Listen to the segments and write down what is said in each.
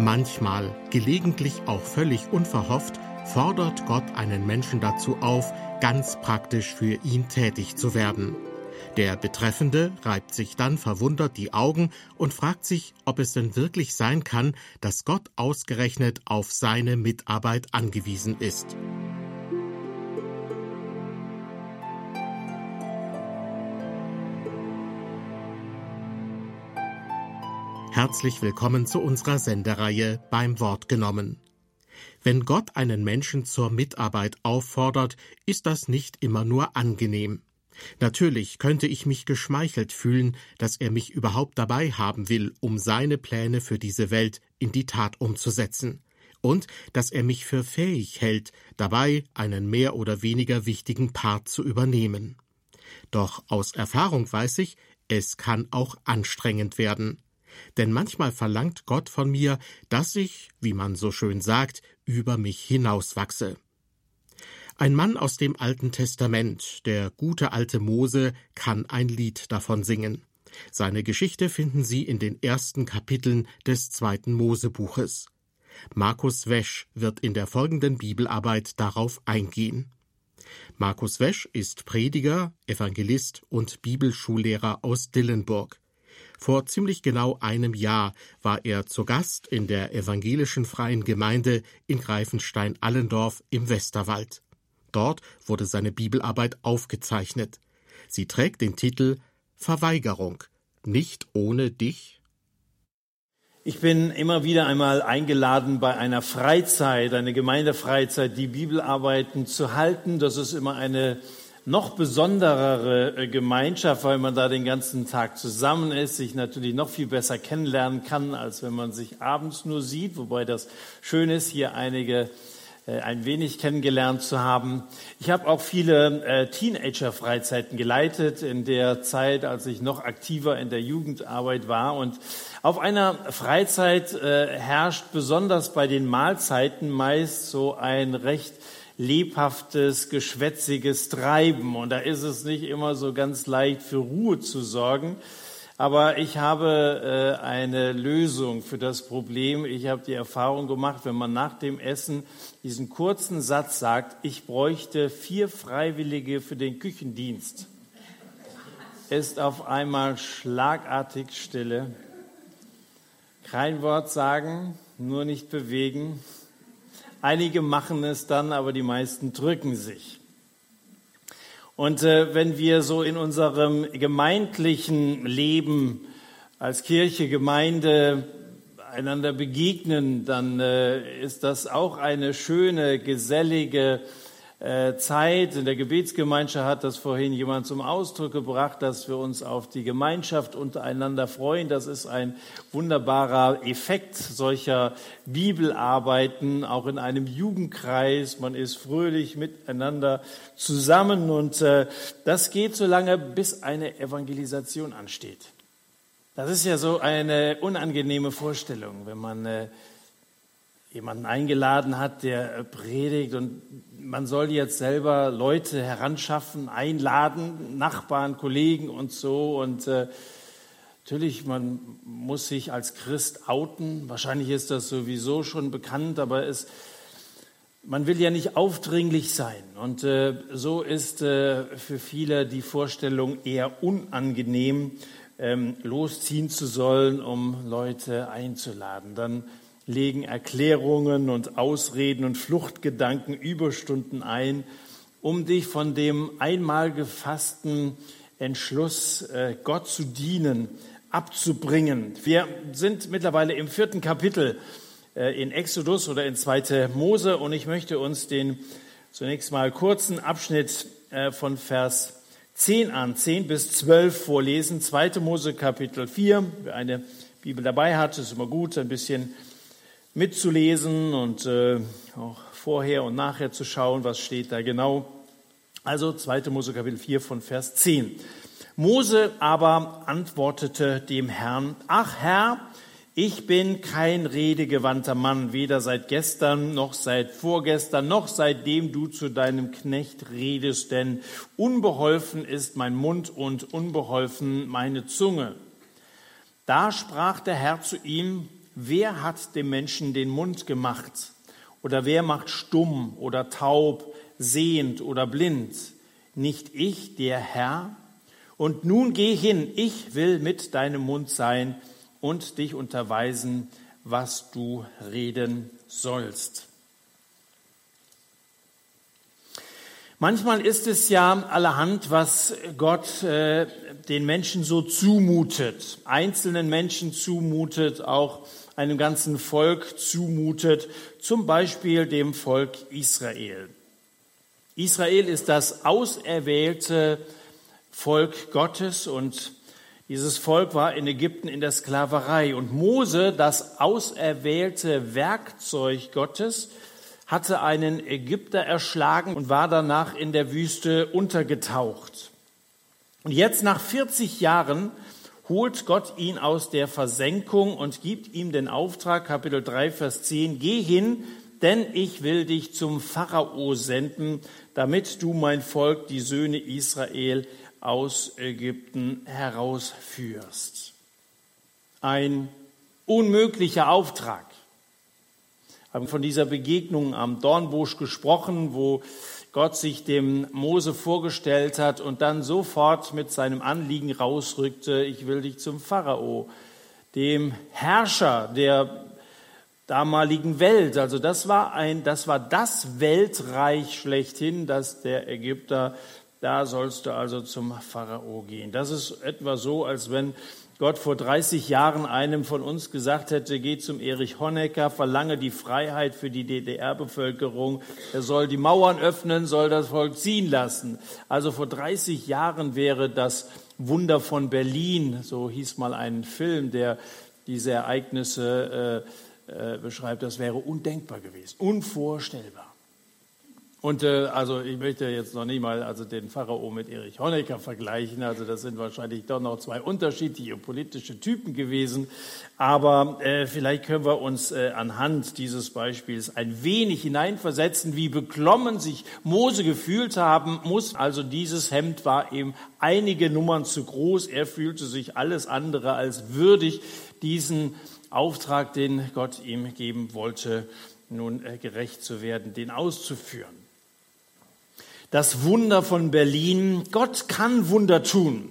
Manchmal, gelegentlich auch völlig unverhofft, fordert Gott einen Menschen dazu auf, ganz praktisch für ihn tätig zu werden. Der Betreffende reibt sich dann verwundert die Augen und fragt sich, ob es denn wirklich sein kann, dass Gott ausgerechnet auf seine Mitarbeit angewiesen ist. Herzlich willkommen zu unserer Sendereihe beim Wort genommen. Wenn Gott einen Menschen zur Mitarbeit auffordert, ist das nicht immer nur angenehm. Natürlich könnte ich mich geschmeichelt fühlen, dass er mich überhaupt dabei haben will, um seine Pläne für diese Welt in die Tat umzusetzen, und dass er mich für fähig hält, dabei einen mehr oder weniger wichtigen Part zu übernehmen. Doch aus Erfahrung weiß ich, es kann auch anstrengend werden. Denn manchmal verlangt Gott von mir, dass ich, wie man so schön sagt, über mich hinauswachse. Ein Mann aus dem Alten Testament, der gute alte Mose, kann ein Lied davon singen. Seine Geschichte finden Sie in den ersten Kapiteln des zweiten Mosebuches. Markus Wesch wird in der folgenden Bibelarbeit darauf eingehen. Markus Wesch ist Prediger, Evangelist und Bibelschullehrer aus Dillenburg. Vor ziemlich genau einem Jahr war er zu Gast in der evangelischen freien Gemeinde in Greifenstein-Allendorf im Westerwald. Dort wurde seine Bibelarbeit aufgezeichnet. Sie trägt den Titel Verweigerung. Nicht ohne dich? Ich bin immer wieder einmal eingeladen, bei einer Freizeit, einer Gemeindefreizeit, die Bibelarbeiten zu halten. Das ist immer eine noch besonderere äh, Gemeinschaft, weil man da den ganzen Tag zusammen ist, sich natürlich noch viel besser kennenlernen kann, als wenn man sich abends nur sieht, wobei das schön ist, hier einige äh, ein wenig kennengelernt zu haben. Ich habe auch viele äh, Teenager-Freizeiten geleitet in der Zeit, als ich noch aktiver in der Jugendarbeit war. Und auf einer Freizeit äh, herrscht besonders bei den Mahlzeiten meist so ein recht lebhaftes, geschwätziges Treiben. Und da ist es nicht immer so ganz leicht für Ruhe zu sorgen. Aber ich habe äh, eine Lösung für das Problem. Ich habe die Erfahrung gemacht, wenn man nach dem Essen diesen kurzen Satz sagt, ich bräuchte vier Freiwillige für den Küchendienst, ist auf einmal schlagartig Stille. Kein Wort sagen, nur nicht bewegen, Einige machen es dann, aber die meisten drücken sich. Und äh, wenn wir so in unserem gemeindlichen Leben als Kirche, Gemeinde einander begegnen, dann äh, ist das auch eine schöne, gesellige Zeit. In der Gebetsgemeinschaft hat das vorhin jemand zum Ausdruck gebracht, dass wir uns auf die Gemeinschaft untereinander freuen. Das ist ein wunderbarer Effekt solcher Bibelarbeiten, auch in einem Jugendkreis. Man ist fröhlich miteinander zusammen und äh, das geht so lange, bis eine Evangelisation ansteht. Das ist ja so eine unangenehme Vorstellung, wenn man äh, jemanden eingeladen hat, der predigt und man soll jetzt selber Leute heranschaffen, einladen, Nachbarn, Kollegen und so. Und äh, natürlich, man muss sich als Christ outen. Wahrscheinlich ist das sowieso schon bekannt, aber es, man will ja nicht aufdringlich sein. Und äh, so ist äh, für viele die Vorstellung eher unangenehm, ähm, losziehen zu sollen, um Leute einzuladen. Dann legen Erklärungen und Ausreden und Fluchtgedanken Überstunden ein, um dich von dem einmal gefassten Entschluss, äh, Gott zu dienen, abzubringen. Wir sind mittlerweile im vierten Kapitel äh, in Exodus oder in zweite Mose und ich möchte uns den zunächst mal kurzen Abschnitt äh, von Vers 10 an, 10 bis 12 vorlesen. Zweite Mose Kapitel 4. Wer eine Bibel dabei hat, ist immer gut, ein bisschen mitzulesen und äh, auch vorher und nachher zu schauen, was steht da genau. Also 2. Mose Kapitel 4 von Vers 10. Mose aber antwortete dem Herrn, ach Herr, ich bin kein redegewandter Mann, weder seit gestern noch seit vorgestern noch seitdem du zu deinem Knecht redest, denn unbeholfen ist mein Mund und unbeholfen meine Zunge. Da sprach der Herr zu ihm, wer hat dem Menschen den Mund gemacht? Oder wer macht stumm oder taub, sehend oder blind? Nicht ich, der Herr? Und nun geh hin, ich will mit deinem Mund sein und dich unterweisen, was du reden sollst. Manchmal ist es ja allerhand, was Gott äh, den Menschen so zumutet, einzelnen Menschen zumutet, auch einem ganzen Volk zumutet, zum Beispiel dem Volk Israel. Israel ist das auserwählte Volk Gottes und dieses Volk war in Ägypten in der Sklaverei und Mose, das auserwählte Werkzeug Gottes, hatte einen Ägypter erschlagen und war danach in der Wüste untergetaucht. Und jetzt nach 40 Jahren holt Gott ihn aus der Versenkung und gibt ihm den Auftrag, Kapitel 3, Vers 10, geh hin, denn ich will dich zum Pharao senden, damit du mein Volk, die Söhne Israel, aus Ägypten herausführst. Ein unmöglicher Auftrag haben von dieser Begegnung am Dornbusch gesprochen, wo Gott sich dem Mose vorgestellt hat und dann sofort mit seinem Anliegen rausrückte, ich will dich zum Pharao, dem Herrscher der damaligen Welt. Also das war ein, das war das Weltreich schlechthin, das der Ägypter, da sollst du also zum Pharao gehen. Das ist etwa so, als wenn Gott vor 30 Jahren einem von uns gesagt hätte, geh zum Erich Honecker, verlange die Freiheit für die DDR-Bevölkerung, er soll die Mauern öffnen, soll das Volk ziehen lassen. Also vor 30 Jahren wäre das Wunder von Berlin, so hieß mal ein Film, der diese Ereignisse äh, äh, beschreibt, das wäre undenkbar gewesen, unvorstellbar. Und äh, also ich möchte jetzt noch nicht mal also den Pharao mit Erich Honecker vergleichen. Also das sind wahrscheinlich doch noch zwei unterschiedliche politische Typen gewesen. Aber äh, vielleicht können wir uns äh, anhand dieses Beispiels ein wenig hineinversetzen, wie beklommen sich Mose gefühlt haben muss. Also dieses Hemd war ihm einige Nummern zu groß. Er fühlte sich alles andere als würdig, diesen Auftrag, den Gott ihm geben wollte, nun äh, gerecht zu werden, den auszuführen das Wunder von Berlin. Gott kann Wunder tun.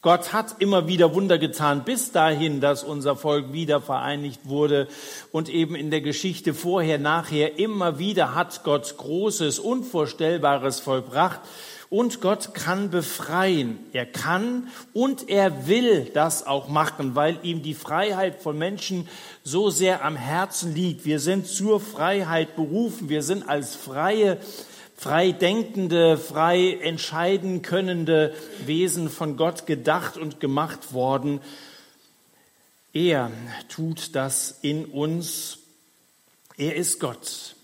Gott hat immer wieder Wunder getan, bis dahin, dass unser Volk wieder vereinigt wurde. Und eben in der Geschichte vorher, nachher, immer wieder hat Gott Großes, Unvorstellbares vollbracht. Und Gott kann befreien. Er kann und er will das auch machen, weil ihm die Freiheit von Menschen so sehr am Herzen liegt. Wir sind zur Freiheit berufen. Wir sind als freie frei denkende, frei entscheiden könnende Wesen von Gott gedacht und gemacht worden. Er tut das in uns. Er ist Gott.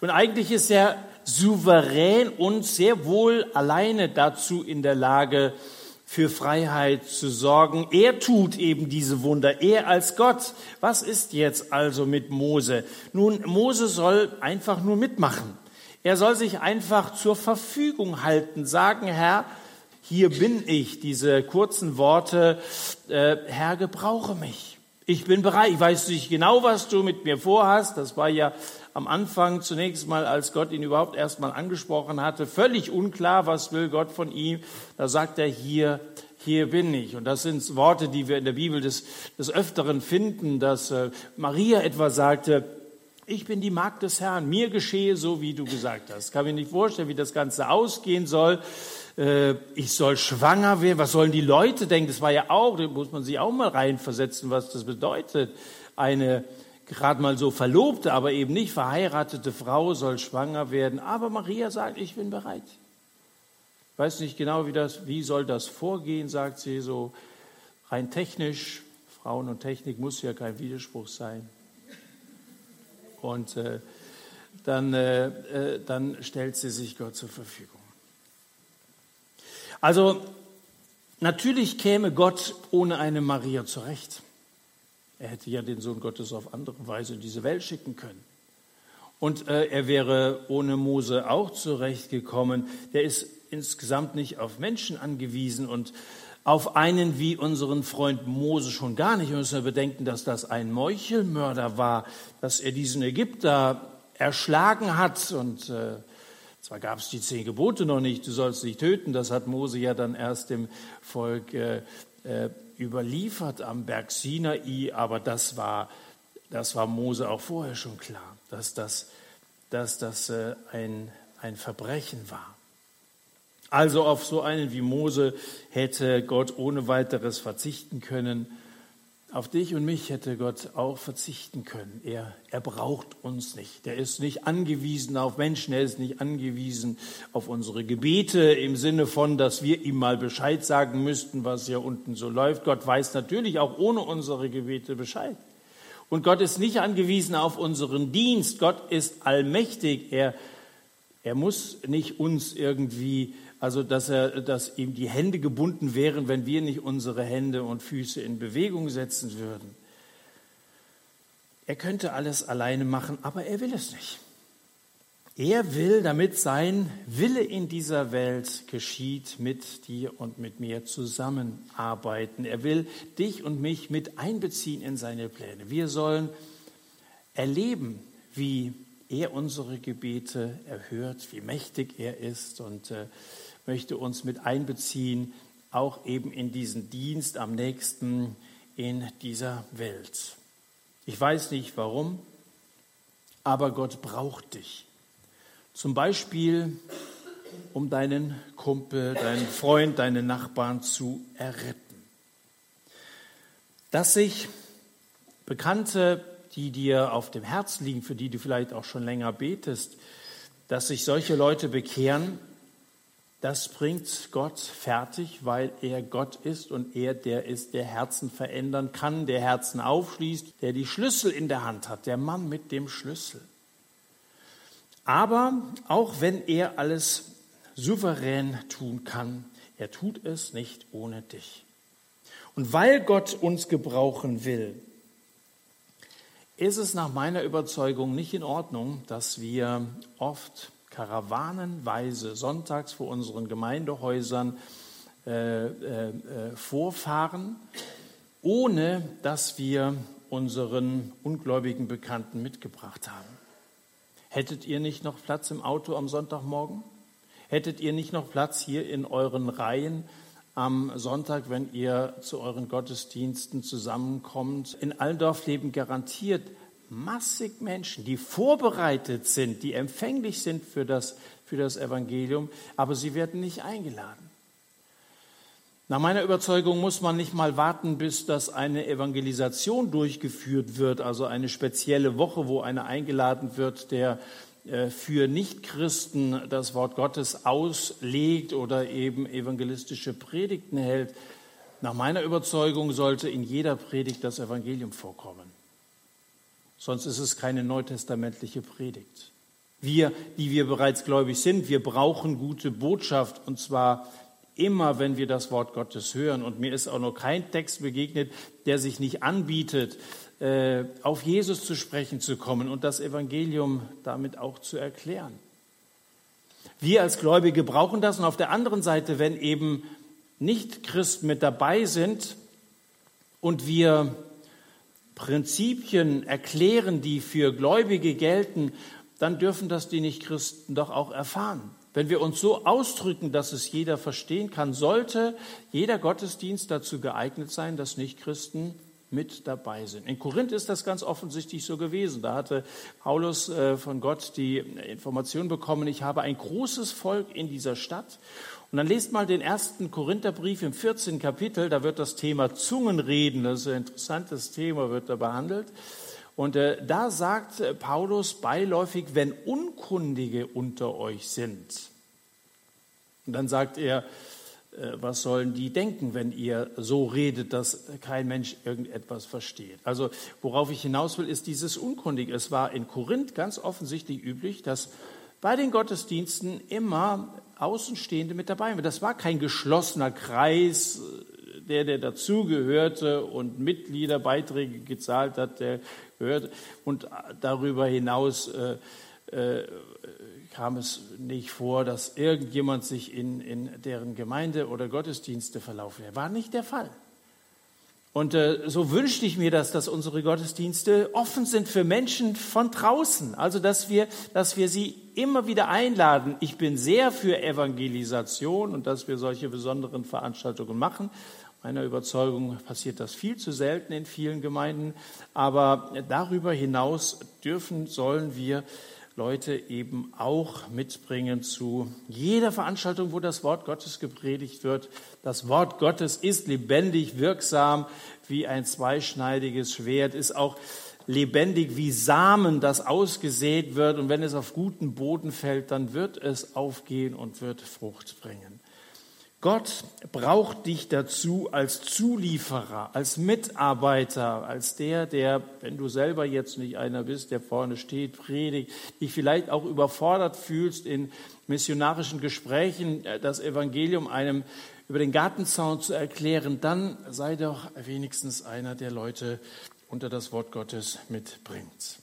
Und eigentlich ist er souverän und sehr wohl alleine dazu in der Lage, für Freiheit zu sorgen. Er tut eben diese Wunder, er als Gott. Was ist jetzt also mit Mose? Nun, Mose soll einfach nur mitmachen. Er soll sich einfach zur Verfügung halten, sagen, Herr, hier bin ich, diese kurzen Worte, äh, Herr, gebrauche mich. Ich bin bereit, ich weiß nicht genau, was du mit mir vorhast. Das war ja am Anfang zunächst mal, als Gott ihn überhaupt erst mal angesprochen hatte, völlig unklar, was will Gott von ihm. Da sagt er hier, hier bin ich. Und das sind Worte, die wir in der Bibel des, des Öfteren finden, dass äh, Maria etwa sagte, ich bin die Magd des Herrn, mir geschehe so, wie du gesagt hast. Kann mir nicht vorstellen, wie das Ganze ausgehen soll. Äh, ich soll schwanger werden. Was sollen die Leute denken? Das war ja auch, da muss man sich auch mal reinversetzen, was das bedeutet. Eine gerade mal so verlobte, aber eben nicht verheiratete Frau soll schwanger werden. Aber Maria sagt, ich bin bereit. Ich weiß nicht genau, wie das, wie soll das vorgehen, sagt sie so rein technisch. Frauen und Technik muss ja kein Widerspruch sein. Und äh, dann, äh, äh, dann stellt sie sich Gott zur Verfügung. Also natürlich käme Gott ohne eine Maria zurecht. Er hätte ja den Sohn Gottes auf andere Weise in diese Welt schicken können. Und äh, er wäre ohne Mose auch zurechtgekommen. Der ist insgesamt nicht auf Menschen angewiesen und Auf einen wie unseren Freund Mose schon gar nicht. Wir müssen bedenken, dass das ein Meuchelmörder war, dass er diesen Ägypter erschlagen hat. Und äh, zwar gab es die zehn Gebote noch nicht, du sollst nicht töten. Das hat Mose ja dann erst dem Volk äh, äh, überliefert am Berg Sinai. Aber das war, das war Mose auch vorher schon klar, dass das, dass das äh, ein, ein Verbrechen war. Also auf so einen wie Mose hätte Gott ohne weiteres verzichten können. Auf dich und mich hätte Gott auch verzichten können. Er, er braucht uns nicht. Er ist nicht angewiesen auf Menschen. Er ist nicht angewiesen auf unsere Gebete im Sinne von, dass wir ihm mal Bescheid sagen müssten, was hier unten so läuft. Gott weiß natürlich auch ohne unsere Gebete Bescheid. Und Gott ist nicht angewiesen auf unseren Dienst. Gott ist allmächtig. Er, er muss nicht uns irgendwie also dass, er, dass ihm die Hände gebunden wären, wenn wir nicht unsere Hände und Füße in Bewegung setzen würden. Er könnte alles alleine machen, aber er will es nicht. Er will, damit sein Wille in dieser Welt geschieht, mit dir und mit mir zusammenarbeiten. Er will dich und mich mit einbeziehen in seine Pläne. Wir sollen erleben, wie er unsere Gebete erhört, wie mächtig er ist und äh, möchte uns mit einbeziehen, auch eben in diesen Dienst am nächsten in dieser Welt. Ich weiß nicht warum, aber Gott braucht dich. Zum Beispiel, um deinen Kumpel, deinen Freund, deinen Nachbarn zu erretten. Dass sich Bekannte, die dir auf dem Herzen liegen, für die du vielleicht auch schon länger betest, dass sich solche Leute bekehren, das bringt Gott fertig, weil er Gott ist und er der ist, der Herzen verändern kann, der Herzen aufschließt, der die Schlüssel in der Hand hat, der Mann mit dem Schlüssel. Aber auch wenn er alles souverän tun kann, er tut es nicht ohne dich. Und weil Gott uns gebrauchen will, ist es nach meiner Überzeugung nicht in Ordnung, dass wir oft karawanenweise sonntags vor unseren Gemeindehäusern äh, äh, äh, vorfahren, ohne dass wir unseren ungläubigen Bekannten mitgebracht haben. Hättet ihr nicht noch Platz im Auto am Sonntagmorgen? Hättet ihr nicht noch Platz hier in euren Reihen am Sonntag, wenn ihr zu euren Gottesdiensten zusammenkommt? In Allendorf leben garantiert massig Menschen, die vorbereitet sind, die empfänglich sind für das, für das Evangelium, aber sie werden nicht eingeladen. Nach meiner Überzeugung muss man nicht mal warten, bis das eine Evangelisation durchgeführt wird, also eine spezielle Woche, wo einer eingeladen wird, der äh, für Nichtchristen das Wort Gottes auslegt oder eben evangelistische Predigten hält. Nach meiner Überzeugung sollte in jeder Predigt das Evangelium vorkommen. Sonst ist es keine neutestamentliche Predigt. Wir, die wir bereits gläubig sind, wir brauchen gute Botschaft und zwar immer, wenn wir das Wort Gottes hören. Und mir ist auch noch kein Text begegnet, der sich nicht anbietet, äh, auf Jesus zu sprechen zu kommen und das Evangelium damit auch zu erklären. Wir als Gläubige brauchen das. Und auf der anderen Seite, wenn eben nicht Christen mit dabei sind und wir Prinzipien erklären, die für Gläubige gelten, dann dürfen das die Nichtchristen doch auch erfahren. Wenn wir uns so ausdrücken, dass es jeder verstehen kann, sollte jeder Gottesdienst dazu geeignet sein, dass Nichtchristen mit dabei sind. In Korinth ist das ganz offensichtlich so gewesen. Da hatte Paulus äh, von Gott die Information bekommen, ich habe ein großes Volk in dieser Stadt und dann lest mal den ersten Korintherbrief im 14. Kapitel, da wird das Thema Zungenreden, das ist ein interessantes Thema, wird da behandelt. Und äh, da sagt äh, Paulus beiläufig, wenn Unkundige unter euch sind. Und dann sagt er, äh, was sollen die denken, wenn ihr so redet, dass kein Mensch irgendetwas versteht? Also worauf ich hinaus will, ist dieses Unkundige. Es war in Korinth ganz offensichtlich üblich, dass bei den Gottesdiensten immer Außenstehende mit dabei. Das war kein geschlossener Kreis, der, der dazugehörte und Mitgliederbeiträge gezahlt hat, der gehörte. Und darüber hinaus äh, äh, kam es nicht vor, dass irgendjemand sich in, in deren Gemeinde oder Gottesdienste verlaufen. Er war nicht der Fall. Und äh, so wünschte ich mir das, dass unsere Gottesdienste offen sind für Menschen von draußen. Also, dass wir, dass wir sie immer wieder einladen. Ich bin sehr für Evangelisation und dass wir solche besonderen Veranstaltungen machen. Meiner Überzeugung passiert das viel zu selten in vielen Gemeinden. Aber darüber hinaus dürfen, sollen wir Leute eben auch mitbringen zu jeder Veranstaltung, wo das Wort Gottes gepredigt wird. Das Wort Gottes ist lebendig, wirksam wie ein zweischneidiges Schwert, ist auch lebendig wie Samen, das ausgesät wird. Und wenn es auf guten Boden fällt, dann wird es aufgehen und wird Frucht bringen. Gott braucht dich dazu als Zulieferer, als Mitarbeiter, als der, der, wenn du selber jetzt nicht einer bist, der vorne steht, predigt, dich vielleicht auch überfordert fühlst in missionarischen Gesprächen, äh, das Evangelium einem über den Gartenzaun zu erklären, dann sei doch wenigstens einer der Leute unter das Wort Gottes mitbringt.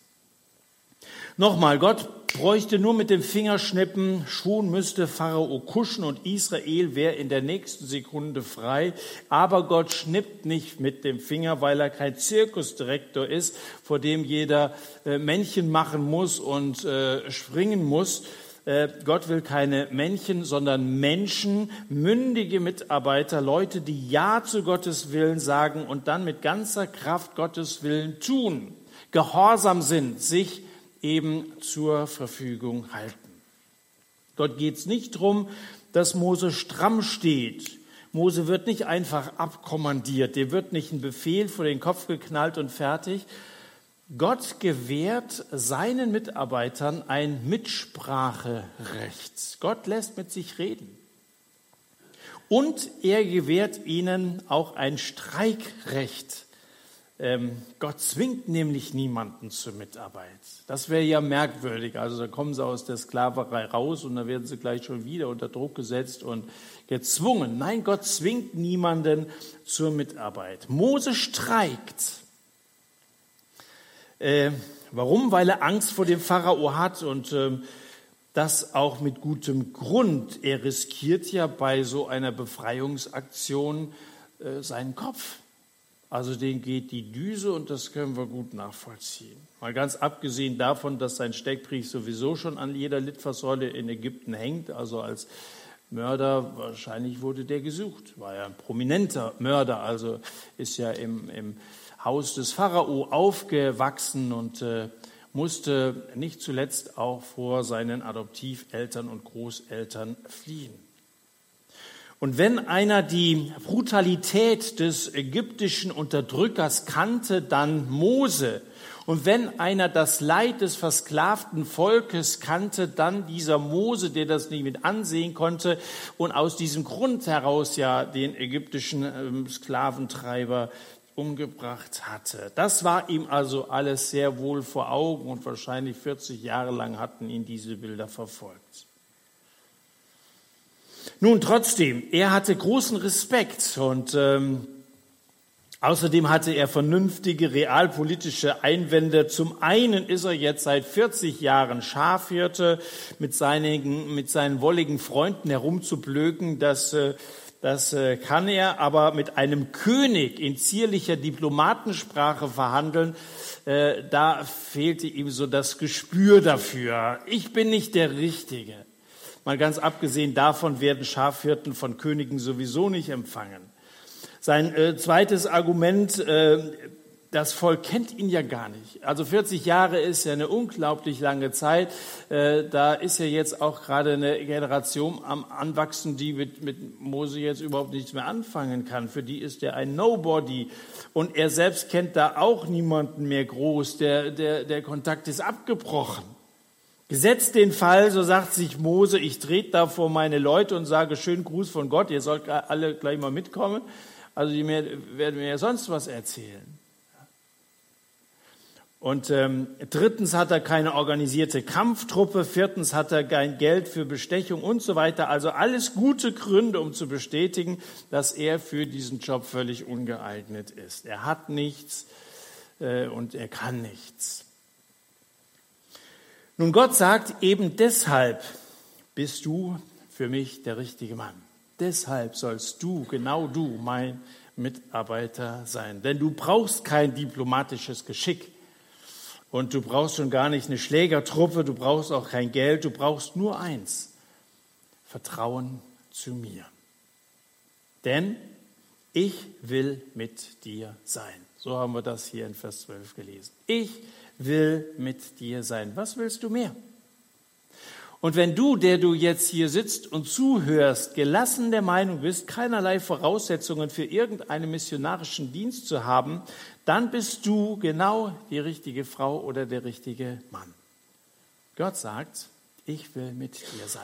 Nochmal, Gott bräuchte nur mit dem Fingerschnippen, schon müsste Pharao kuschen und Israel wäre in der nächsten Sekunde frei. Aber Gott schnippt nicht mit dem Finger, weil er kein Zirkusdirektor ist, vor dem jeder äh, Männchen machen muss und äh, springen muss. Äh, Gott will keine Männchen, sondern Menschen, mündige Mitarbeiter, Leute, die Ja zu Gottes Willen sagen und dann mit ganzer Kraft Gottes Willen tun, gehorsam sind, sich eben zur Verfügung halten. Dort geht es nicht darum, dass Mose stramm steht. Mose wird nicht einfach abkommandiert, dir wird nicht ein Befehl vor den Kopf geknallt und fertig. Gott gewährt seinen Mitarbeitern ein Mitspracherecht. Gott lässt mit sich reden. Und er gewährt ihnen auch ein Streikrecht. Ähm, Gott zwingt nämlich niemanden zur Mitarbeit. Das wäre ja merkwürdig. Also da kommen sie aus der Sklaverei raus und dann werden sie gleich schon wieder unter Druck gesetzt und gezwungen. Nein, Gott zwingt niemanden zur Mitarbeit. Mose streikt. Äh, warum? Weil er Angst vor dem Pharao hat und äh, das auch mit gutem Grund. Er riskiert ja bei so einer Befreiungsaktion äh, seinen Kopf. Also den geht die Düse und das können wir gut nachvollziehen. Mal ganz abgesehen davon, dass sein Steckbrief sowieso schon an jeder Litfaßsäule in Ägypten hängt, also als Mörder, wahrscheinlich wurde der gesucht, war ja ein prominenter Mörder, also ist ja im, im Haus des Pharao aufgewachsen und äh, musste nicht zuletzt auch vor seinen Adoptiveltern und Großeltern fliehen. Und wenn einer die Brutalität des ägyptischen Unterdrückers kannte, dann Mose. Und wenn einer das Leid des versklavten Volkes kannte, dann dieser Mose, der das nicht mit ansehen konnte und aus diesem Grund heraus ja den ägyptischen ähm, Sklaventreiber umgebracht hatte. Das war ihm also alles sehr wohl vor Augen und wahrscheinlich 40 Jahre lang hatten ihn diese Bilder verfolgt. Nun, trotzdem, er hatte großen Respekt und ähm, außerdem hatte er vernünftige realpolitische Einwände. Zum einen ist er jetzt seit 40 Jahren Schafhirte, mit seinen, mit seinen wolligen Freunden herumzublöken, das, äh, das äh, kann er, aber mit einem König in zierlicher Diplomatensprache verhandeln, äh, da fehlte ihm so das Gespür dafür. Ich bin nicht der Richtige. Mal ganz abgesehen davon werden Schafhirten von Königen sowieso nicht empfangen. Sein äh, zweites Argument, äh, das Volk kennt ihn ja gar nicht. Also 40 Jahre ist ja eine unglaublich lange Zeit. Äh, da ist ja jetzt auch gerade eine Generation am Anwachsen, die mit, mit Mose jetzt überhaupt nichts mehr anfangen kann. Für die ist er ein Nobody. Und er selbst kennt da auch niemanden mehr groß. Der, der, der Kontakt ist abgebrochen. Gesetzt den Fall, so sagt sich Mose, ich trete da vor meine Leute und sage schönen Gruß von Gott, ihr sollt alle gleich mal mitkommen. Also die mir, werden mir ja sonst was erzählen. Und ähm, drittens hat er keine organisierte Kampftruppe, viertens hat er kein Geld für Bestechung und so weiter. Also alles gute Gründe, um zu bestätigen, dass er für diesen Job völlig ungeeignet ist. Er hat nichts äh, und er kann nichts. Nun, Gott sagt, eben deshalb bist du für mich der richtige Mann. Deshalb sollst du, genau du, mein Mitarbeiter sein. Denn du brauchst kein diplomatisches Geschick. Und du brauchst schon gar nicht eine Schlägertruppe, du brauchst auch kein Geld, du brauchst nur eins. Vertrauen zu mir. Denn ich will mit dir sein. So haben wir das hier in Vers 12 gelesen. Ich will mit dir sein. Was willst du mehr? Und wenn du, der du jetzt hier sitzt und zuhörst, gelassen der Meinung bist, keinerlei Voraussetzungen für irgendeinen missionarischen Dienst zu haben, dann bist du genau die richtige Frau oder der richtige Mann. Gott sagt, ich will mit dir sein.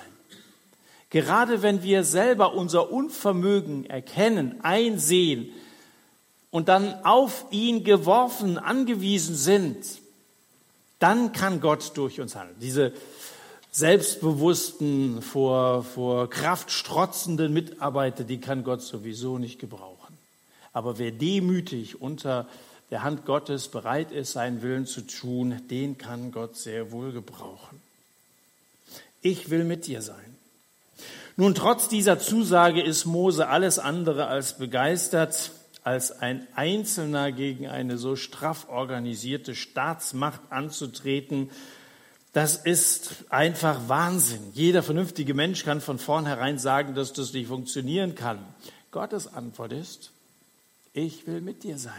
Gerade wenn wir selber unser Unvermögen erkennen, einsehen und dann auf ihn geworfen, angewiesen sind, dann kann Gott durch uns handeln. Diese selbstbewussten, vor, vor Kraft strotzenden Mitarbeiter, die kann Gott sowieso nicht gebrauchen. Aber wer demütig unter der Hand Gottes bereit ist, seinen Willen zu tun, den kann Gott sehr wohl gebrauchen. Ich will mit dir sein. Nun, trotz dieser Zusage ist Mose alles andere als begeistert, als ein Einzelner gegen eine so straff organisierte Staatsmacht anzutreten das ist einfach Wahnsinn. Jeder vernünftige Mensch kann von vornherein sagen, dass das nicht funktionieren kann. Gottes Antwort ist, ich will mit dir sein.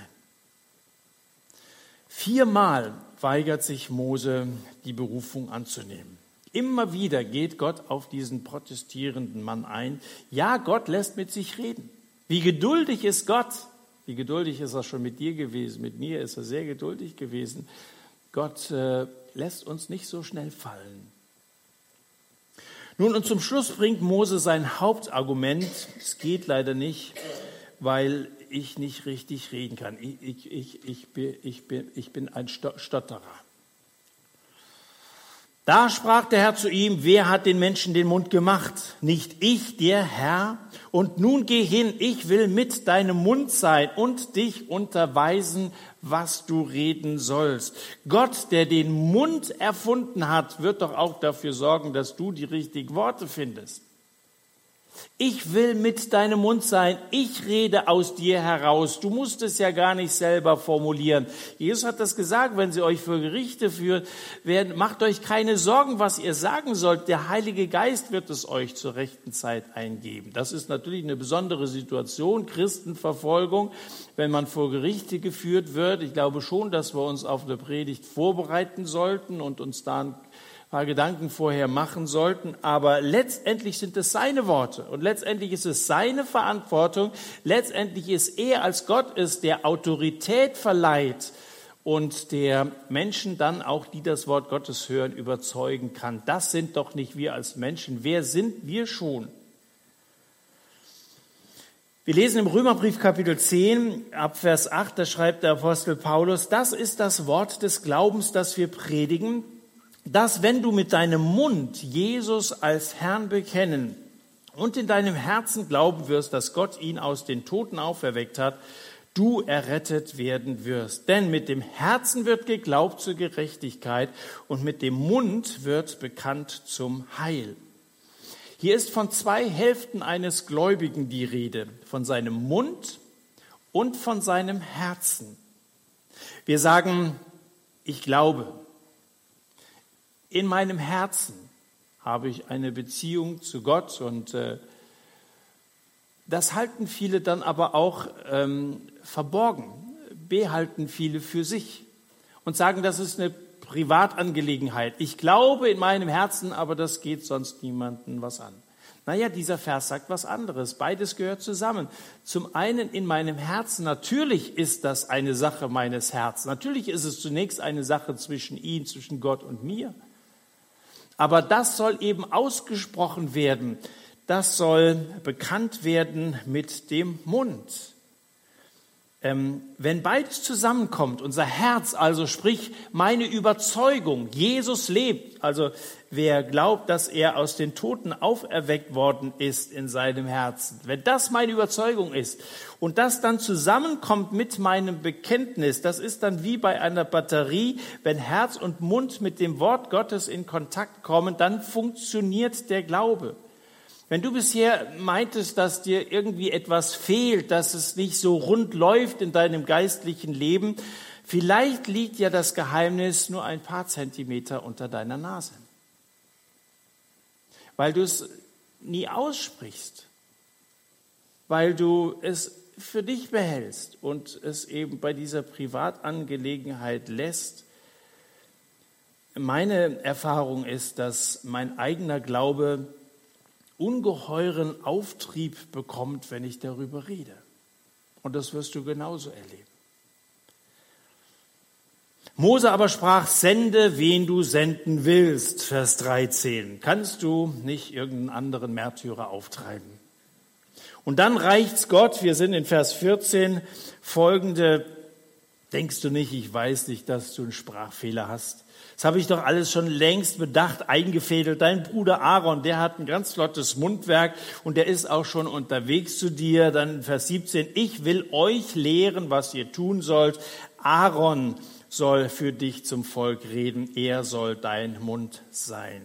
Viermal weigert sich Mose, die Berufung anzunehmen. Immer wieder geht Gott auf diesen protestierenden Mann ein. Ja, Gott lässt mit sich reden. Wie geduldig ist Gott? Wie geduldig ist er schon mit dir gewesen? Mit mir ist er sehr geduldig gewesen. Gott äh, lässt uns nicht so schnell fallen. Nun, und zum Schluss bringt Mose sein Hauptargument. Es geht leider nicht, weil ich nicht richtig reden kann. Ich, ich, ich, ich, bin, ich, bin, ich bin ein Stotterer. Da sprach der Herr zu ihm, wer hat den Menschen den Mund gemacht? Nicht ich, der Herr. Und nun geh hin, ich will mit deinem Mund sein und dich unterweisen, was du reden sollst. Gott, der den Mund erfunden hat, wird doch auch dafür sorgen, dass du die richtigen Worte findest. Ich will mit deinem Mund sein. Ich rede aus dir heraus. Du musst es ja gar nicht selber formulieren. Jesus hat das gesagt, wenn sie euch für Gerichte führt, werden, macht euch keine Sorgen, was ihr sagen sollt. Der Heilige Geist wird es euch zur rechten Zeit eingeben. Das ist natürlich eine besondere Situation, Christenverfolgung, wenn man vor Gerichte geführt wird. Ich glaube schon, dass wir uns auf eine Predigt vorbereiten sollten und uns da paar Gedanken vorher machen sollten, aber letztendlich sind es seine Worte und letztendlich ist es seine Verantwortung, letztendlich ist er als Gott ist, der Autorität verleiht und der Menschen dann auch, die das Wort Gottes hören, überzeugen kann. Das sind doch nicht wir als Menschen. Wer sind wir schon? Wir lesen im Römerbrief Kapitel 10 ab Vers 8, da schreibt der Apostel Paulus, das ist das Wort des Glaubens, das wir predigen, dass wenn du mit deinem Mund Jesus als Herrn bekennen und in deinem Herzen glauben wirst, dass Gott ihn aus den Toten auferweckt hat, du errettet werden wirst. Denn mit dem Herzen wird geglaubt zur Gerechtigkeit und mit dem Mund wird bekannt zum Heil. Hier ist von zwei Hälften eines Gläubigen die Rede, von seinem Mund und von seinem Herzen. Wir sagen, ich glaube, in meinem Herzen habe ich eine Beziehung zu Gott und äh, das halten viele dann aber auch ähm, verborgen, behalten viele für sich und sagen, das ist eine Privatangelegenheit. Ich glaube in meinem Herzen, aber das geht sonst niemandem was an. Naja, dieser Vers sagt was anderes. Beides gehört zusammen. Zum einen in meinem Herzen, natürlich ist das eine Sache meines Herzens. Natürlich ist es zunächst eine Sache zwischen ihm, zwischen Gott und mir. Aber das soll eben ausgesprochen werden. Das soll bekannt werden mit dem Mund. Ähm, wenn beides zusammenkommt, unser Herz, also sprich meine Überzeugung, Jesus lebt, also wer glaubt, dass er aus den Toten auferweckt worden ist in seinem Herzen, wenn das meine Überzeugung ist und das dann zusammenkommt mit meinem Bekenntnis, das ist dann wie bei einer Batterie, wenn Herz und Mund mit dem Wort Gottes in Kontakt kommen, dann funktioniert der Glaube. Wenn du bisher meintest, dass dir irgendwie etwas fehlt, dass es nicht so rund läuft in deinem geistlichen Leben, vielleicht liegt ja das Geheimnis nur ein paar Zentimeter unter deiner Nase. Weil du es nie aussprichst, weil du es für dich behältst und es eben bei dieser Privatangelegenheit lässt. Meine Erfahrung ist, dass mein eigener Glaube ungeheuren Auftrieb bekommt, wenn ich darüber rede. Und das wirst du genauso erleben. Mose aber sprach, sende, wen du senden willst, Vers 13. Kannst du nicht irgendeinen anderen Märtyrer auftreiben? Und dann reicht's Gott, wir sind in Vers 14, folgende, denkst du nicht, ich weiß nicht, dass du einen Sprachfehler hast. Das habe ich doch alles schon längst bedacht, eingefädelt. Dein Bruder Aaron, der hat ein ganz flottes Mundwerk und der ist auch schon unterwegs zu dir. Dann Vers 17, ich will euch lehren, was ihr tun sollt. Aaron soll für dich zum Volk reden. Er soll dein Mund sein.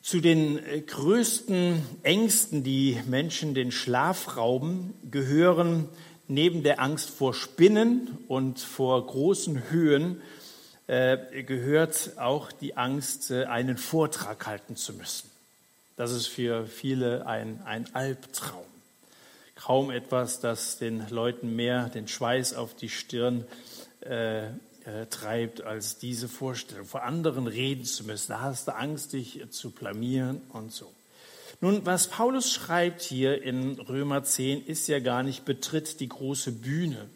Zu den größten Ängsten, die Menschen den Schlaf rauben, gehören neben der Angst vor Spinnen und vor großen Höhen äh, gehört auch die Angst, äh, einen Vortrag halten zu müssen. Das ist für viele ein, ein Albtraum. Kaum etwas, das den Leuten mehr den Schweiß auf die Stirn äh, äh, treibt, als diese Vorstellung, vor anderen reden zu müssen. Da hast du Angst, dich zu blamieren und so. Nun, was Paulus schreibt hier in Römer 10, ist ja gar nicht betritt die große Bühne.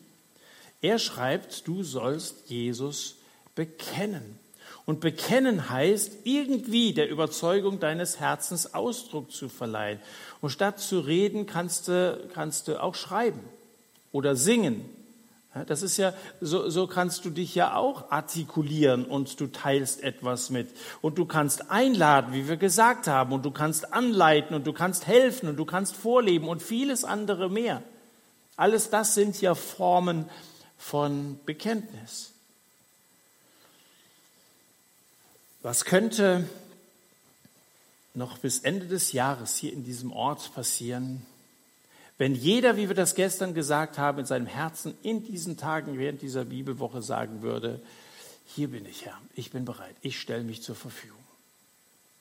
Er schreibt, du sollst Jesus bekennen. Und bekennen heißt, irgendwie der Überzeugung deines Herzens Ausdruck zu verleihen. Und statt zu reden, kannst du, kannst du auch schreiben oder singen das ist ja, so, so kannst du dich ja auch artikulieren und du teilst etwas mit. Und du kannst einladen, wie wir gesagt haben, und du kannst anleiten und du kannst helfen und du kannst vorleben und vieles andere mehr. Alles das sind ja Formen von Bekenntnis. Was könnte noch bis Ende des Jahres hier in diesem Ort passieren, wenn jeder, wie wir das gestern gesagt haben, in seinem Herzen in diesen Tagen während dieser Bibelwoche sagen würde, hier bin ich, Herr, ich bin bereit, ich stelle mich zur Verfügung.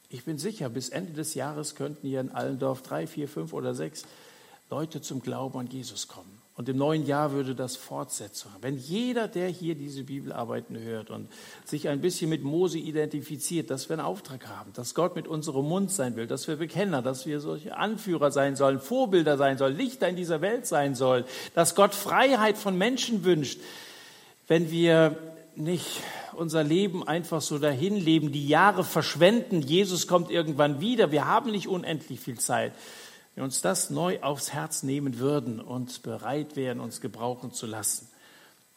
Ich bin sicher, bis Ende des Jahres könnten hier in Allendorf drei, vier, fünf oder sechs Leute zum Glauben an Jesus kommen. Und im neuen Jahr würde das Fortsetzung. Wenn jeder, der hier diese Bibelarbeiten hört und sich ein bisschen mit Mose identifiziert, dass wir einen Auftrag haben, dass Gott mit unserem Mund sein will, dass wir Bekenner, dass wir solche Anführer sein sollen, Vorbilder sein sollen, Lichter in dieser Welt sein sollen, dass Gott Freiheit von Menschen wünscht, wenn wir nicht unser Leben einfach so dahin leben, die Jahre verschwenden, Jesus kommt irgendwann wieder, wir haben nicht unendlich viel Zeit, wir uns das neu aufs Herz nehmen würden und bereit wären, uns gebrauchen zu lassen,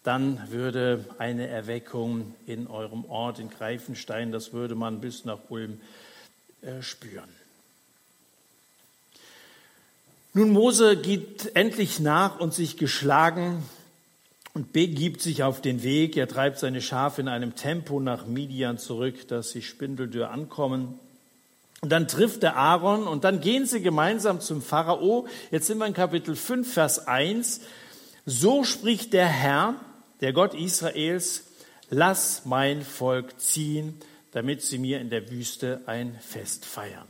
dann würde eine Erweckung in eurem Ort in Greifenstein, das würde man bis nach Ulm äh, spüren. Nun, Mose geht endlich nach und sich geschlagen und begibt sich auf den Weg. Er treibt seine Schafe in einem Tempo nach Midian zurück, dass sie spindeldürr ankommen. Und dann trifft er Aaron und dann gehen sie gemeinsam zum Pharao. Jetzt sind wir in Kapitel 5, Vers 1. So spricht der Herr, der Gott Israels, lass mein Volk ziehen, damit sie mir in der Wüste ein Fest feiern.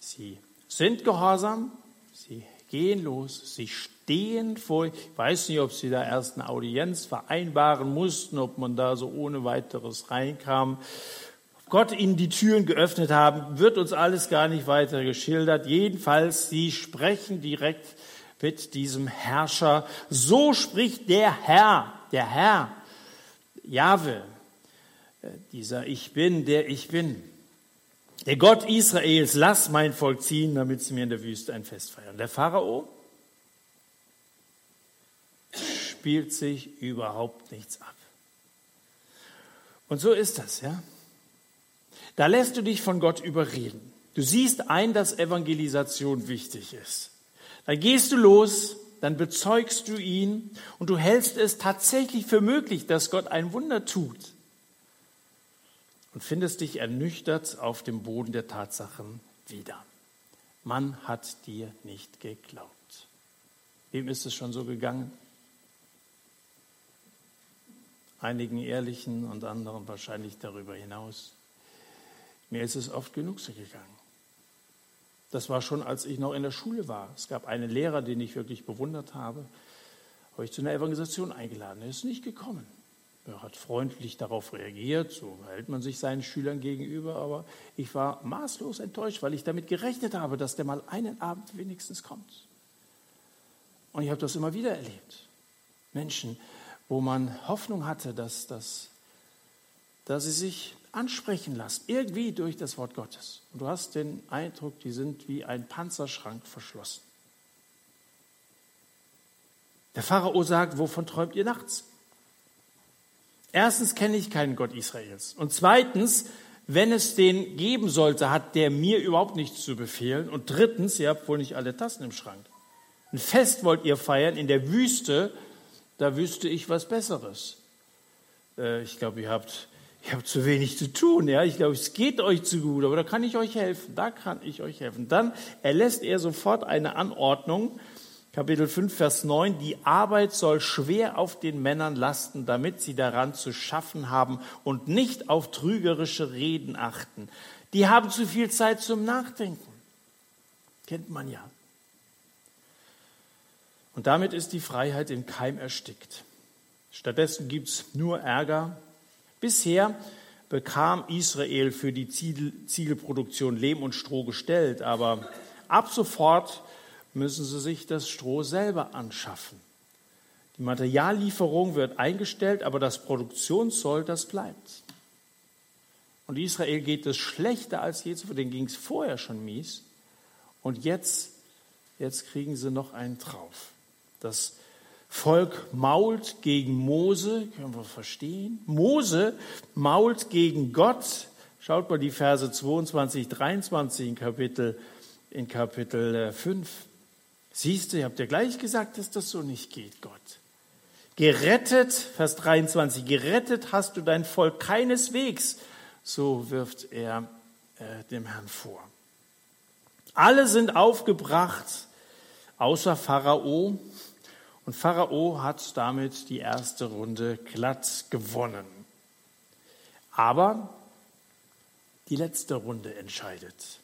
Sie sind gehorsam, sie gehen los, sie stehen vor, ich weiß nicht, ob sie da erst eine Audienz vereinbaren mussten, ob man da so ohne weiteres reinkam. Gott ihnen die Türen geöffnet haben, wird uns alles gar nicht weiter geschildert. Jedenfalls, sie sprechen direkt mit diesem Herrscher. So spricht der Herr, der Herr, Jahwe, dieser Ich bin, der ich bin. der Gott Israels, lass mein Volk ziehen, damit sie mir in der Wüste ein Fest feiern. Der Pharao spielt sich überhaupt nichts ab. Und so ist das, ja. Da lässt du dich von Gott überreden. Du siehst ein, dass Evangelisation wichtig ist. Dann gehst du los, dann bezeugst du ihn und du hältst es tatsächlich für möglich, dass Gott ein Wunder tut und findest dich ernüchtert auf dem Boden der Tatsachen wieder. Man hat dir nicht geglaubt. Wem ist es schon so gegangen? Einigen ehrlichen und anderen wahrscheinlich darüber hinaus. Mir ist es oft genug so gegangen. Das war schon, als ich noch in der Schule war. Es gab einen Lehrer, den ich wirklich bewundert habe. Habe ich zu einer Evangelisation eingeladen. Er ist nicht gekommen. Er hat freundlich darauf reagiert, so hält man sich seinen Schülern gegenüber, aber ich war maßlos enttäuscht, weil ich damit gerechnet habe, dass der mal einen Abend wenigstens kommt. Und ich habe das immer wieder erlebt. Menschen, wo man Hoffnung hatte, dass, dass, dass sie sich ansprechen lassen, irgendwie durch das Wort Gottes. Und du hast den Eindruck, die sind wie ein Panzerschrank verschlossen. Der Pharao sagt, wovon träumt ihr nachts? Erstens kenne ich keinen Gott Israels. Und zweitens, wenn es den geben sollte, hat der mir überhaupt nichts zu befehlen. Und drittens, ihr habt wohl nicht alle Tassen im Schrank. Ein Fest wollt ihr feiern in der Wüste, da wüsste ich was Besseres. Äh, ich glaube, ihr habt ich habe zu wenig zu tun, ja, ich glaube, es geht euch zu gut, aber da kann ich euch helfen, da kann ich euch helfen. Dann erlässt er sofort eine Anordnung, Kapitel 5, Vers 9, die Arbeit soll schwer auf den Männern lasten, damit sie daran zu schaffen haben und nicht auf trügerische Reden achten. Die haben zu viel Zeit zum Nachdenken. Kennt man ja. Und damit ist die Freiheit im Keim erstickt. Stattdessen gibt's nur Ärger, Bisher bekam Israel für die Zielproduktion Lehm und Stroh gestellt, aber ab sofort müssen sie sich das Stroh selber anschaffen. Die Materiallieferung wird eingestellt, aber das Produktionssoll, das bleibt. Und Israel geht es schlechter als je zuvor, denen ging es vorher schon mies. Und jetzt, jetzt kriegen sie noch einen drauf. Das Volk mault gegen Mose, können wir verstehen. Mose mault gegen Gott. Schaut mal die Verse 22, 23 in Kapitel, in Kapitel 5. Äh, Siehst du, ihr habt ja gleich gesagt, dass das so nicht geht, Gott. Gerettet, Vers 23, gerettet hast du dein Volk keineswegs, so wirft er äh, dem Herrn vor. Alle sind aufgebracht, außer Pharao, und Pharao hat damit die erste Runde glatt gewonnen. Aber die letzte Runde entscheidet.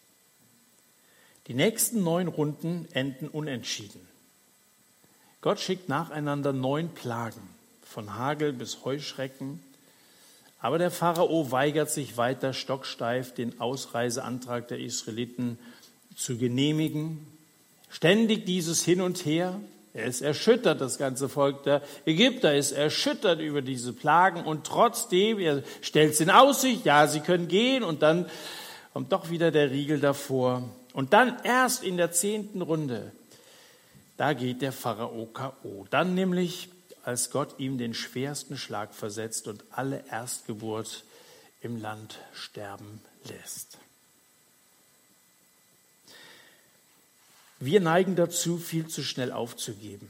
Die nächsten neun Runden enden unentschieden. Gott schickt nacheinander neun Plagen, von Hagel bis Heuschrecken. Aber der Pharao weigert sich weiter stocksteif, den Ausreiseantrag der Israeliten zu genehmigen. Ständig dieses Hin und Her. Er ist erschüttert, das ganze Volk der Ägypter ist erschüttert über diese Plagen und trotzdem, er stellt es in Aussicht, ja, sie können gehen und dann kommt doch wieder der Riegel davor. Und dann erst in der zehnten Runde, da geht der Pharao K.O. Dann nämlich, als Gott ihm den schwersten Schlag versetzt und alle Erstgeburt im Land sterben lässt. Wir neigen dazu, viel zu schnell aufzugeben.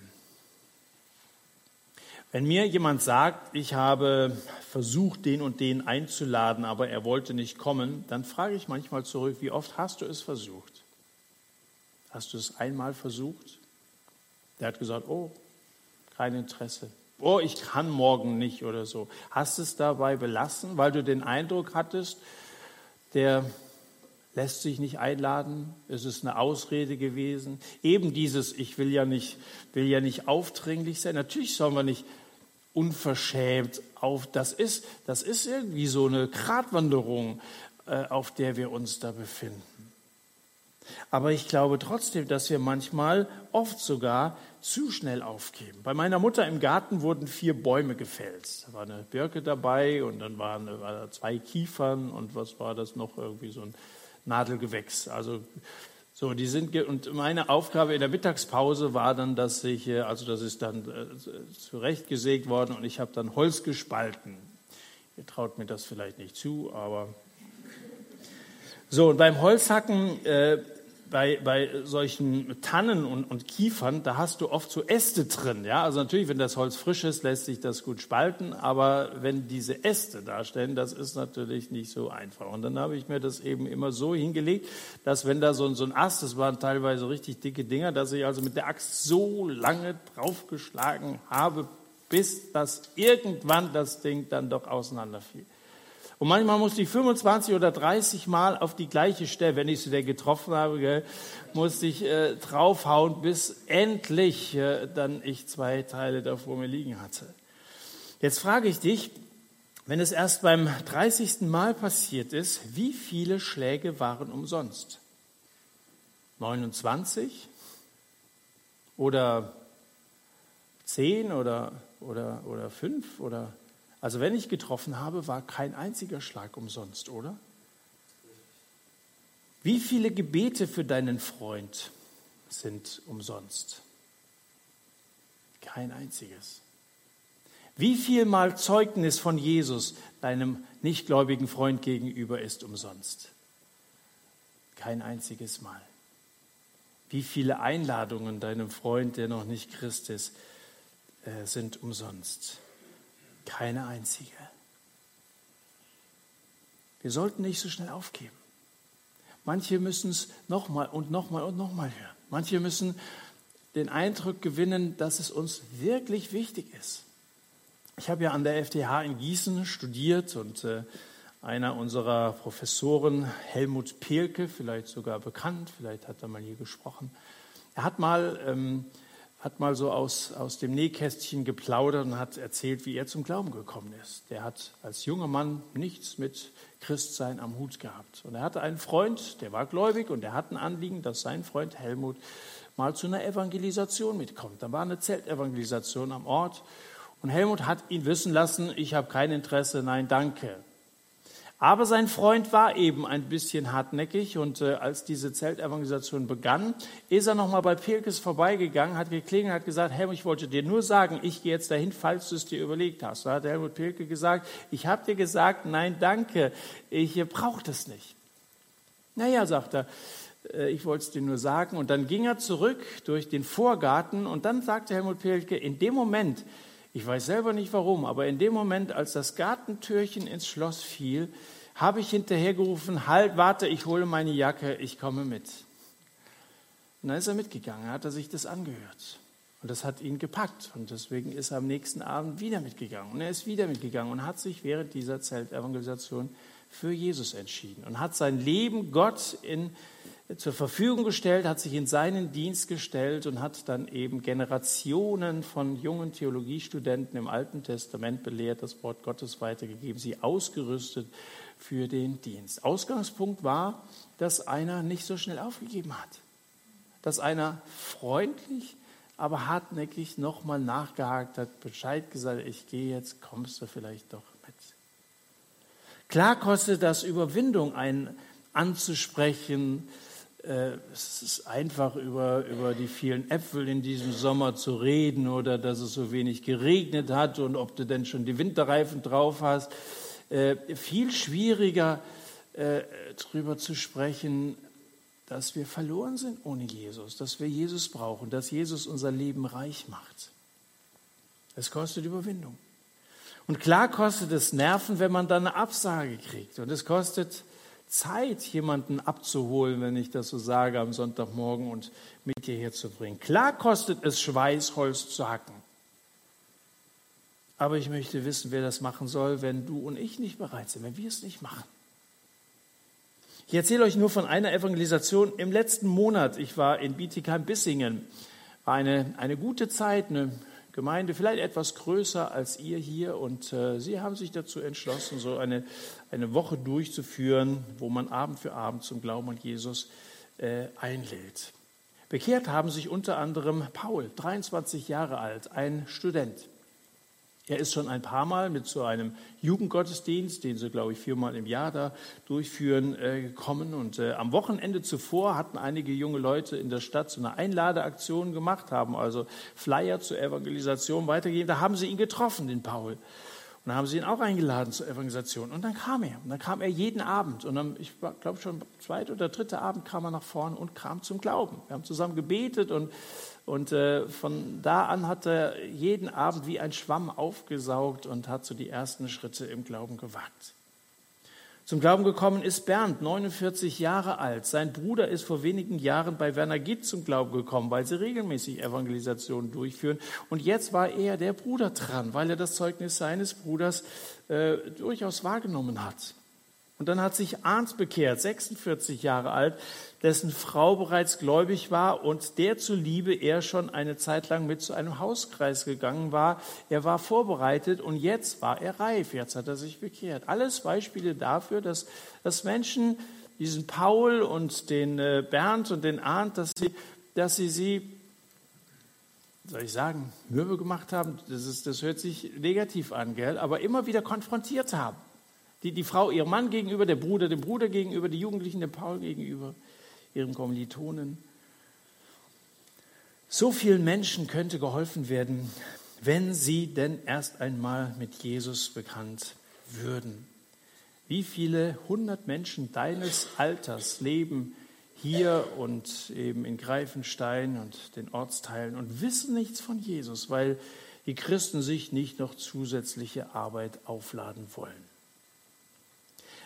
Wenn mir jemand sagt, ich habe versucht, den und den einzuladen, aber er wollte nicht kommen, dann frage ich manchmal zurück, wie oft hast du es versucht? Hast du es einmal versucht? Der hat gesagt, oh, kein Interesse. Oh, ich kann morgen nicht oder so. Hast du es dabei belassen, weil du den Eindruck hattest, der lässt sich nicht einladen, es ist eine Ausrede gewesen. Eben dieses, ich will ja nicht, will ja nicht aufdringlich sein. Natürlich sollen wir nicht unverschämt auf, das ist, das ist irgendwie so eine Gratwanderung, äh, auf der wir uns da befinden. Aber ich glaube trotzdem, dass wir manchmal oft sogar zu schnell aufgeben. Bei meiner Mutter im Garten wurden vier Bäume gefällt. Da war eine Birke dabei und dann waren, waren zwei Kiefern und was war das noch? Irgendwie so ein Nadelgewächs. Also so, die sind und meine Aufgabe in der Mittagspause war dann, dass ich also das ist dann äh, zurechtgesägt worden und ich habe dann Holz gespalten. Ihr traut mir das vielleicht nicht zu, aber so und beim Holzhacken äh, bei, bei solchen Tannen und, und, Kiefern, da hast du oft so Äste drin. Ja? Also natürlich, wenn das Holz frisch ist, lässt sich das gut spalten, aber wenn diese Äste darstellen, das ist natürlich nicht so einfach. Und dann habe ich mir das eben immer so hingelegt, dass wenn da so, so ein Ast, das waren teilweise richtig dicke Dinger, dass ich also mit der Axt so lange draufgeschlagen habe, bis das irgendwann das Ding dann doch auseinanderfiel. Und manchmal musste ich 25 oder 30 Mal auf die gleiche Stelle, wenn ich sie denn getroffen habe, gell, musste ich äh, draufhauen, bis endlich äh, dann ich zwei Teile da vor mir liegen hatte. Jetzt frage ich dich, wenn es erst beim 30. Mal passiert ist, wie viele Schläge waren umsonst? 29? Oder 10 oder, oder, oder 5 oder also wenn ich getroffen habe, war kein einziger Schlag umsonst, oder? Wie viele Gebete für deinen Freund sind umsonst? Kein einziges. Wie viel Mal Zeugnis von Jesus deinem nichtgläubigen Freund gegenüber ist umsonst? Kein einziges Mal. Wie viele Einladungen deinem Freund, der noch nicht Christ ist, äh, sind umsonst? Keine einzige. Wir sollten nicht so schnell aufgeben. Manche müssen es nochmal und nochmal und nochmal hören. Manche müssen den Eindruck gewinnen, dass es uns wirklich wichtig ist. Ich habe ja an der FTH in Gießen studiert und äh, einer unserer Professoren, Helmut Pehlke, vielleicht sogar bekannt, vielleicht hat er mal hier gesprochen, er hat mal ähm, hat mal so aus, aus dem Nähkästchen geplaudert und hat erzählt, wie er zum Glauben gekommen ist. Der hat als junger Mann nichts mit Christsein am Hut gehabt. Und er hatte einen Freund, der war gläubig und er hat ein Anliegen, dass sein Freund Helmut mal zu einer Evangelisation mitkommt. Da war eine Zeltevangelisation am Ort und Helmut hat ihn wissen lassen, ich habe kein Interesse, nein, danke. Aber sein Freund war eben ein bisschen hartnäckig und äh, als diese Zeltevangelisation begann, ist er nochmal bei Pilkes vorbeigegangen, hat geklingelt, hat gesagt, Helmut, ich wollte dir nur sagen, ich gehe jetzt dahin, falls du es dir überlegt hast. Da hat Helmut Pilke gesagt, ich habe dir gesagt, nein, danke, ich äh, brauche das nicht. Naja, sagt er, äh, ich wollte es dir nur sagen. Und dann ging er zurück durch den Vorgarten und dann sagte Helmut Pilke, in dem Moment, ich weiß selber nicht warum, aber in dem Moment, als das Gartentürchen ins Schloss fiel, habe ich hinterhergerufen, halt, warte, ich hole meine Jacke, ich komme mit. Und dann ist er mitgegangen, hat er sich das angehört. Und das hat ihn gepackt. Und deswegen ist er am nächsten Abend wieder mitgegangen. Und er ist wieder mitgegangen und hat sich während dieser Zeltevangelisation für Jesus entschieden und hat sein Leben Gott in zur Verfügung gestellt, hat sich in seinen Dienst gestellt und hat dann eben Generationen von jungen Theologiestudenten im Alten Testament belehrt, das Wort Gottes weitergegeben, sie ausgerüstet für den Dienst. Ausgangspunkt war, dass einer nicht so schnell aufgegeben hat, dass einer freundlich, aber hartnäckig nochmal nachgehakt hat, Bescheid gesagt, ich gehe jetzt, kommst du vielleicht doch mit. Klar kostet das Überwindung, einen anzusprechen, es ist einfach über, über die vielen Äpfel in diesem Sommer zu reden oder dass es so wenig geregnet hat und ob du denn schon die Winterreifen drauf hast. Äh, viel schwieriger äh, darüber zu sprechen, dass wir verloren sind ohne Jesus, dass wir Jesus brauchen, dass Jesus unser Leben reich macht. Es kostet Überwindung. Und klar kostet es Nerven, wenn man dann eine Absage kriegt. Und es kostet Zeit, jemanden abzuholen, wenn ich das so sage, am Sonntagmorgen und mit hierher zu bringen. Klar kostet es Schweiß, Holz zu hacken. Aber ich möchte wissen, wer das machen soll, wenn du und ich nicht bereit sind, wenn wir es nicht machen. Ich erzähle euch nur von einer Evangelisation im letzten Monat. Ich war in Bietigheim-Bissingen. War eine, eine gute Zeit, eine Gemeinde, vielleicht etwas größer als ihr hier. Und äh, sie haben sich dazu entschlossen, so eine, eine Woche durchzuführen, wo man Abend für Abend zum Glauben an Jesus äh, einlädt. Bekehrt haben sich unter anderem Paul, 23 Jahre alt, ein Student. Er ist schon ein paar Mal mit so einem Jugendgottesdienst, den sie, glaube ich, viermal im Jahr da durchführen, äh, gekommen. Und äh, am Wochenende zuvor hatten einige junge Leute in der Stadt so eine Einladeaktion gemacht, haben also Flyer zur Evangelisation weitergegeben. Da haben sie ihn getroffen, den Paul. Und dann haben sie ihn auch eingeladen zur Evangelisation. Und dann kam er. Und dann kam er jeden Abend. Und dann, ich glaube schon, zweite oder dritte Abend kam er nach vorne und kam zum Glauben. Wir haben zusammen gebetet und und äh, von da an hat er jeden Abend wie ein Schwamm aufgesaugt und hat so die ersten Schritte im Glauben gewagt. Zum Glauben gekommen ist Bernd, 49 Jahre alt. Sein Bruder ist vor wenigen Jahren bei Werner Gitt zum Glauben gekommen, weil sie regelmäßig Evangelisationen durchführen. Und jetzt war er der Bruder dran, weil er das Zeugnis seines Bruders äh, durchaus wahrgenommen hat. Und dann hat sich Arndt bekehrt, 46 Jahre alt, dessen Frau bereits gläubig war und der zuliebe er schon eine Zeit lang mit zu einem Hauskreis gegangen war. Er war vorbereitet und jetzt war er reif, jetzt hat er sich bekehrt. Alles Beispiele dafür, dass, dass Menschen diesen Paul und den äh, Bernd und den Arndt, dass sie, dass sie sie soll ich sagen, mürbe gemacht haben, das, ist, das hört sich negativ an, gell? aber immer wieder konfrontiert haben. Die, die Frau ihrem Mann gegenüber, der Bruder dem Bruder gegenüber, die Jugendlichen dem Paul gegenüber, ihrem Kommilitonen. So vielen Menschen könnte geholfen werden, wenn sie denn erst einmal mit Jesus bekannt würden. Wie viele hundert Menschen deines Alters leben hier und eben in Greifenstein und den Ortsteilen und wissen nichts von Jesus, weil die Christen sich nicht noch zusätzliche Arbeit aufladen wollen.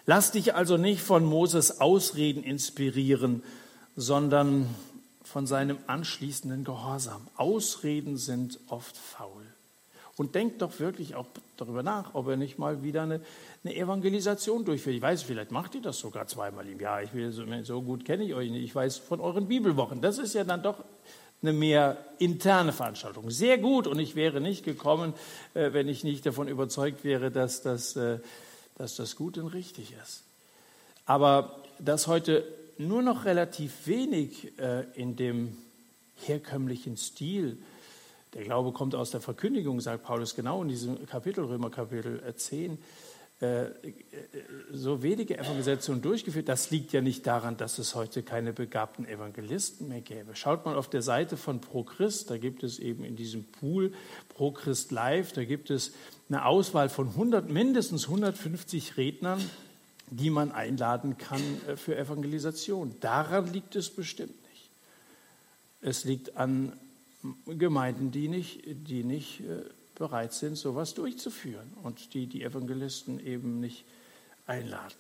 Lass dich also nicht von Moses Ausreden inspirieren, sondern von seinem anschließenden Gehorsam. Ausreden sind oft faul. Und denk doch wirklich auch darüber nach, ob er nicht mal wieder eine, eine Evangelisation durchführt. Ich weiß, vielleicht macht ihr das sogar zweimal im Jahr. Ich will so, so gut kenne ich euch nicht. Ich weiß von euren Bibelwochen. Das ist ja dann doch eine mehr interne Veranstaltung. Sehr gut. Und ich wäre nicht gekommen, äh, wenn ich nicht davon überzeugt wäre, dass das äh, dass das gut und richtig ist. Aber dass heute nur noch relativ wenig äh, in dem herkömmlichen Stil, der Glaube kommt aus der Verkündigung, sagt Paulus genau in diesem Kapitel, Römer Kapitel 10, äh, äh, so wenige Evangelisationen durchgeführt. Das liegt ja nicht daran, dass es heute keine begabten Evangelisten mehr gäbe. Schaut mal auf der Seite von ProChrist, da gibt es eben in diesem Pool ProChrist Live, da gibt es eine Auswahl von 100, mindestens 150 Rednern, die man einladen kann äh, für Evangelisation. Daran liegt es bestimmt nicht. Es liegt an Gemeinden, die nicht, die nicht bereit sind, sowas durchzuführen und die die Evangelisten eben nicht einladen.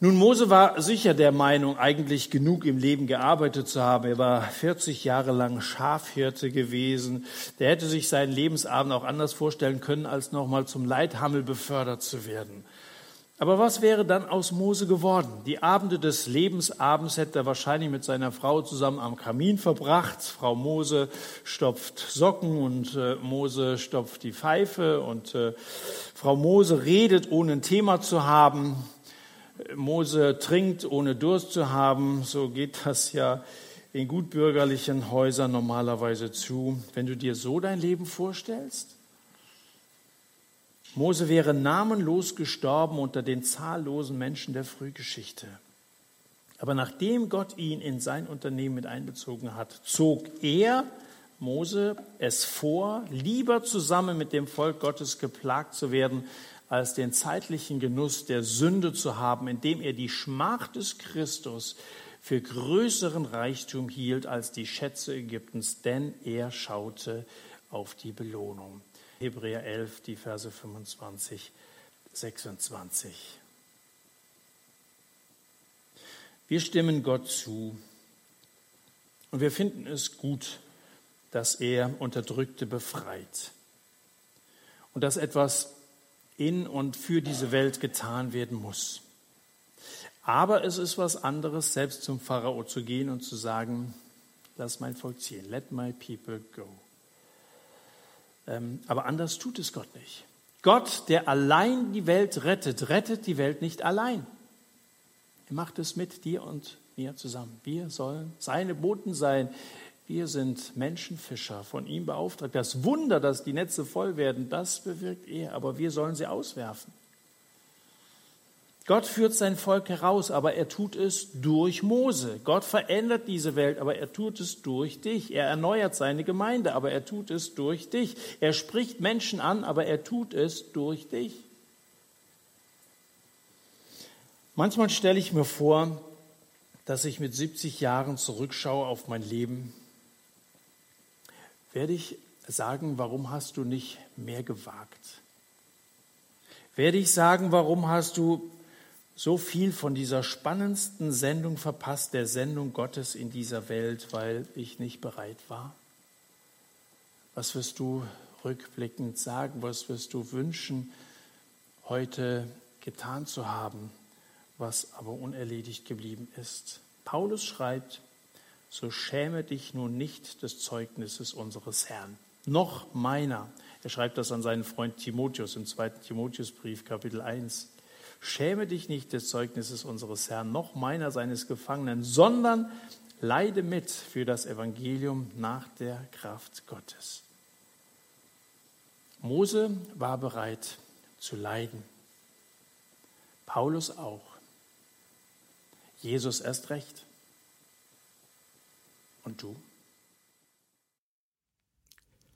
Nun, Mose war sicher der Meinung, eigentlich genug im Leben gearbeitet zu haben. Er war 40 Jahre lang Schafhirte gewesen. Der hätte sich seinen Lebensabend auch anders vorstellen können, als nochmal zum Leithammel befördert zu werden. Aber was wäre dann aus Mose geworden? Die Abende des Lebensabends hätte er wahrscheinlich mit seiner Frau zusammen am Kamin verbracht. Frau Mose stopft Socken und äh, Mose stopft die Pfeife und äh, Frau Mose redet, ohne ein Thema zu haben. Mose trinkt, ohne Durst zu haben. So geht das ja in gutbürgerlichen Häusern normalerweise zu. Wenn du dir so dein Leben vorstellst, Mose wäre namenlos gestorben unter den zahllosen Menschen der Frühgeschichte. Aber nachdem Gott ihn in sein Unternehmen mit einbezogen hat, zog er, Mose, es vor, lieber zusammen mit dem Volk Gottes geplagt zu werden, als den zeitlichen Genuss der Sünde zu haben, indem er die Schmach des Christus für größeren Reichtum hielt als die Schätze Ägyptens, denn er schaute auf die Belohnung. Hebräer 11, die Verse 25, 26. Wir stimmen Gott zu und wir finden es gut, dass er Unterdrückte befreit und dass etwas in und für diese Welt getan werden muss. Aber es ist was anderes, selbst zum Pharao zu gehen und zu sagen, lass mein Volk ziehen, let my people go. Ähm, aber anders tut es Gott nicht. Gott, der allein die Welt rettet, rettet die Welt nicht allein. Er macht es mit dir und mir zusammen. Wir sollen seine Boten sein, Wir sind Menschenfischer, von ihm beauftragt. Das Wunder, dass die Netze voll werden, das bewirkt er, aber wir sollen sie auswerfen. Gott führt sein Volk heraus, aber er tut es durch Mose. Gott verändert diese Welt, aber er tut es durch dich. Er erneuert seine Gemeinde, aber er tut es durch dich. Er spricht Menschen an, aber er tut es durch dich. Manchmal stelle ich mir vor, dass ich mit 70 Jahren zurückschaue auf mein Leben. Werde ich sagen, warum hast du nicht mehr gewagt? Werde ich sagen, warum hast du so viel von dieser spannendsten Sendung verpasst, der Sendung Gottes in dieser Welt, weil ich nicht bereit war? Was wirst du rückblickend sagen? Was wirst du wünschen, heute getan zu haben, was aber unerledigt geblieben ist? Paulus schreibt, so schäme dich nun nicht des Zeugnisses unseres Herrn, noch meiner. Er schreibt das an seinen Freund Timotheus im zweiten Timotheusbrief, Kapitel 1. Schäme dich nicht des Zeugnisses unseres Herrn, noch meiner seines Gefangenen, sondern leide mit für das Evangelium nach der Kraft Gottes. Mose war bereit zu leiden. Paulus auch. Jesus erst recht. Und du?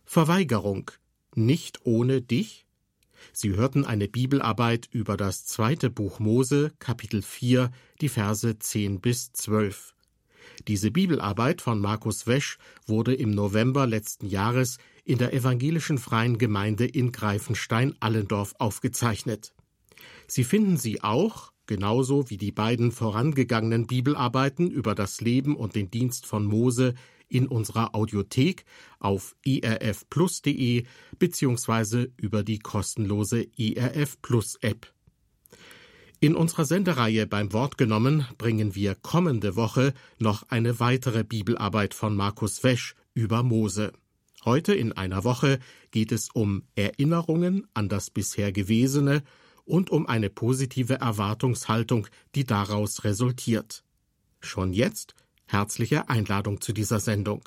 Verweigerung. Nicht ohne dich? Sie hörten eine Bibelarbeit über das zweite Buch Mose, Kapitel 4, die Verse 10 bis 12. Diese Bibelarbeit von Markus Wesch wurde im November letzten Jahres in der evangelischen Freien Gemeinde in Greifenstein-Allendorf aufgezeichnet. Sie finden sie auch, genauso wie die beiden vorangegangenen Bibelarbeiten über das Leben und den Dienst von Mose in unserer Audiothek auf irfplus.de bzw. über die kostenlose IRF Plus App. In unserer Sendereihe beim Wort genommen bringen wir kommende Woche noch eine weitere Bibelarbeit von Markus Wesch über Mose. Heute in einer Woche geht es um Erinnerungen an das bisher Gewesene und um eine positive Erwartungshaltung, die daraus resultiert. Schon jetzt Herzliche Einladung zu dieser Sendung.